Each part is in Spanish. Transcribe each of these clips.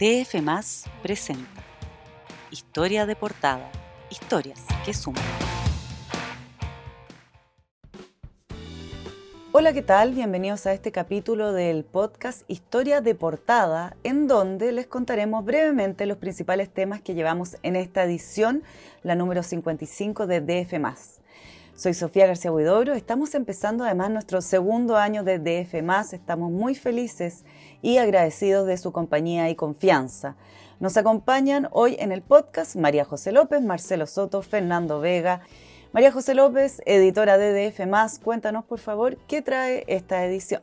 DF Más presenta Historia de portada. Historias que suman. Hola, ¿qué tal? Bienvenidos a este capítulo del podcast Historia de portada, en donde les contaremos brevemente los principales temas que llevamos en esta edición, la número 55 de DF Más. Soy Sofía García Huidobro. Estamos empezando además nuestro segundo año de DF. Estamos muy felices y agradecidos de su compañía y confianza. Nos acompañan hoy en el podcast María José López, Marcelo Soto, Fernando Vega. María José López, editora de DF. Cuéntanos, por favor, qué trae esta edición.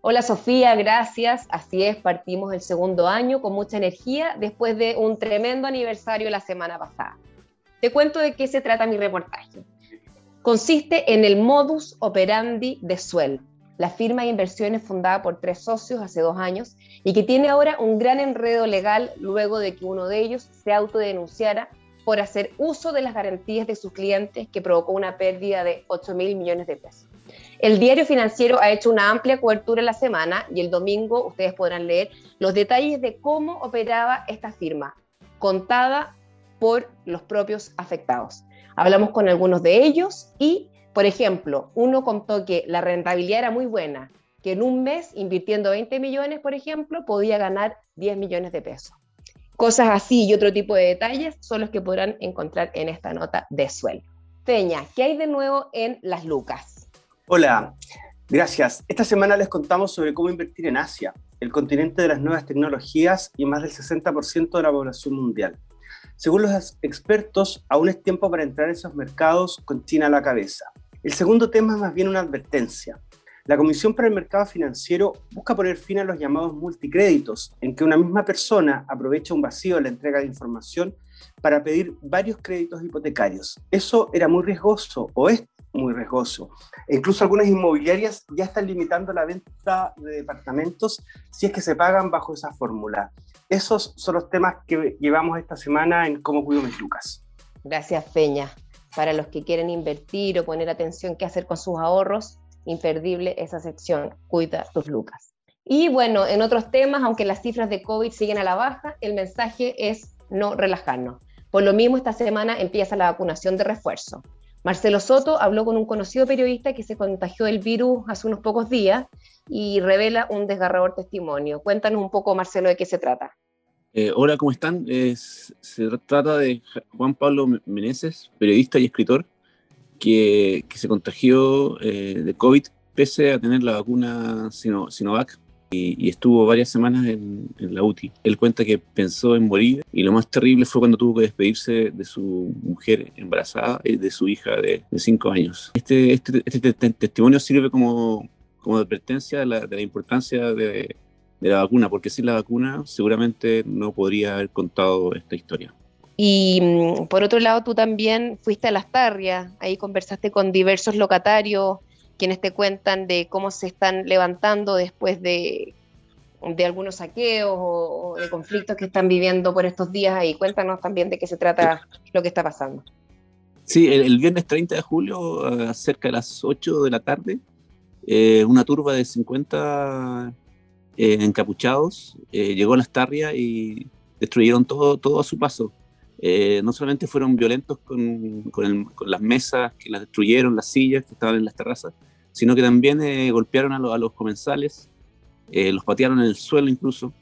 Hola Sofía, gracias. Así es, partimos el segundo año con mucha energía después de un tremendo aniversario la semana pasada. Te cuento de qué se trata mi reportaje consiste en el modus operandi de Suel, la firma de inversiones fundada por tres socios hace dos años y que tiene ahora un gran enredo legal luego de que uno de ellos se autodenunciara por hacer uso de las garantías de sus clientes que provocó una pérdida de 8 mil millones de pesos. El diario financiero ha hecho una amplia cobertura la semana y el domingo ustedes podrán leer los detalles de cómo operaba esta firma, contada por los propios afectados. Hablamos con algunos de ellos y, por ejemplo, uno contó que la rentabilidad era muy buena, que en un mes, invirtiendo 20 millones, por ejemplo, podía ganar 10 millones de pesos. Cosas así y otro tipo de detalles son los que podrán encontrar en esta nota de sueldo. Peña, ¿qué hay de nuevo en Las Lucas? Hola, gracias. Esta semana les contamos sobre cómo invertir en Asia, el continente de las nuevas tecnologías y más del 60% de la población mundial. Según los expertos, aún es tiempo para entrar en esos mercados con China a la cabeza. El segundo tema es más bien una advertencia. La Comisión para el Mercado Financiero busca poner fin a los llamados multicréditos, en que una misma persona aprovecha un vacío en la entrega de información para pedir varios créditos hipotecarios. Eso era muy riesgoso o es muy riesgoso. E incluso algunas inmobiliarias ya están limitando la venta de departamentos si es que se pagan bajo esa fórmula. Esos son los temas que llevamos esta semana en Cómo Cuido Mis Lucas. Gracias, Peña. Para los que quieren invertir o poner atención qué hacer con sus ahorros, imperdible esa sección, Cuida tus Lucas. Y bueno, en otros temas, aunque las cifras de COVID siguen a la baja, el mensaje es no relajarnos. Por lo mismo, esta semana empieza la vacunación de refuerzo. Marcelo Soto habló con un conocido periodista que se contagió del virus hace unos pocos días y revela un desgarrador testimonio. Cuéntanos un poco, Marcelo, de qué se trata. Eh, hola, ¿cómo están? se trata de Juan Pablo Meneses, periodista y escritor, que, se contagió eh, de COVID pese a tener la vacuna Sinovac y, estuvo varias semanas en, la UTI. Él cuenta que pensó en morir y lo más terrible fue cuando tuvo que despedirse de su mujer embarazada y de su hija de, cinco años. Este, este, este testimonio sirve como, como advertencia de la, de la importancia de, de la vacuna, porque sin la vacuna seguramente no podría haber contado esta historia. Y mm, por otro lado, tú también fuiste a Las Tarrias, ahí conversaste con diversos locatarios quienes te cuentan de cómo se están levantando después de, de algunos saqueos o, de conflictos que están viviendo por estos días y cuéntanos también de qué se trata lo que está pasando. Sí, el, viernes 30 de julio, cerca de las 8 de la tarde, eh, una turba de 50 eh, encapuchados eh, llegó a las tarrias y destruyeron todo, todo a su paso. no solamente fueron violentos con, con, con, las mesas que las destruyeron, las sillas que estaban en las terrazas, sino que también eh, golpearon a, los comensales, eh, los patearon en el suelo incluso,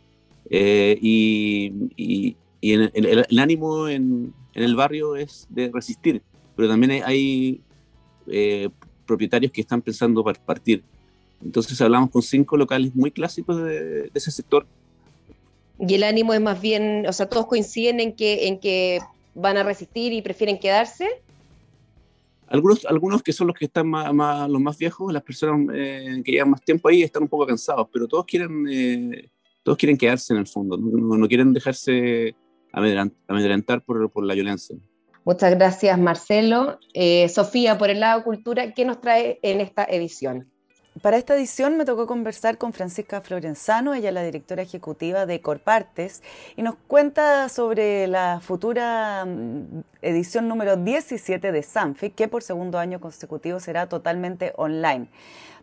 eh, y, el, ánimo en, el barrio es de resistir, pero también hay, propietarios que están pensando partir. Entonces hablamos con cinco locales muy clásicos de, ese sector. Y el ánimo es más bien, o sea, todos coinciden en que, en que van a resistir y prefieren quedarse. Algunos, algunos que son los que están más, los más viejos, las personas eh, que llevan más tiempo ahí están un poco cansados, pero todos quieren, eh, todos quieren quedarse en el fondo, no, quieren dejarse amedrentar por, por, la violencia. Muchas gracias, Marcelo. Eh, Sofía, por el lado cultura, ¿qué nos trae en esta edición? Para esta edición me tocó conversar con Francisca Florenzano, ella es la directora ejecutiva de Corpartes, y nos cuenta sobre la futura mm, edición número 17 de Sanfi, que por segundo año consecutivo será totalmente online.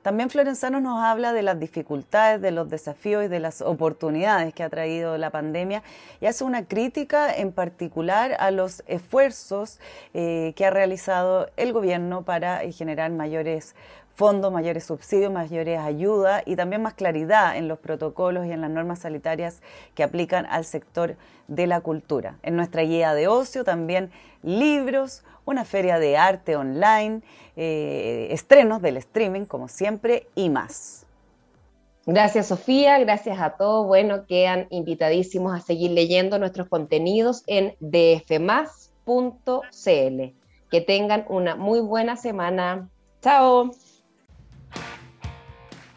También Florenzano nos habla de las dificultades, de los desafíos y de las oportunidades que ha traído la pandemia y hace una crítica en particular a los esfuerzos eh, que ha realizado el gobierno para eh, generar mayores fondos, mayores subsidios, mayores ayudas y también más claridad en los protocolos y en las normas sanitarias que aplican al sector de la cultura. En nuestra guía de ocio también libros, una feria de arte online, eh, estrenos del streaming como siempre y más. Gracias Sofía, gracias a todos. Bueno, quedan invitadísimos a seguir leyendo nuestros contenidos en dfmas.cl. Que tengan una muy buena semana. Chao.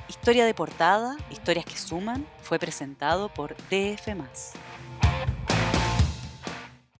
Historia de portada, historias que suman, fue presentado por DF.